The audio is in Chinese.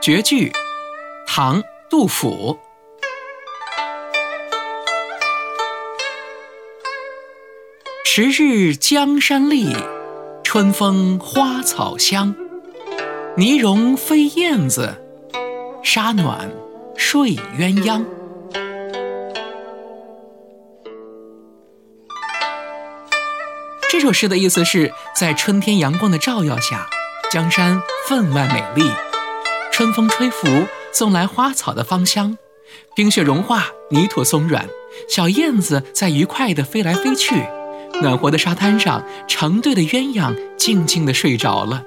绝句，唐·杜甫。迟日江山丽，春风花草香。泥融飞燕子，沙暖睡鸳鸯。这首诗的意思是在春天阳光的照耀下，江山分外美丽，春风吹拂，送来花草的芳香，冰雪融化，泥土松软，小燕子在愉快地飞来飞去，暖和的沙滩上，成对的鸳鸯静静地睡着了。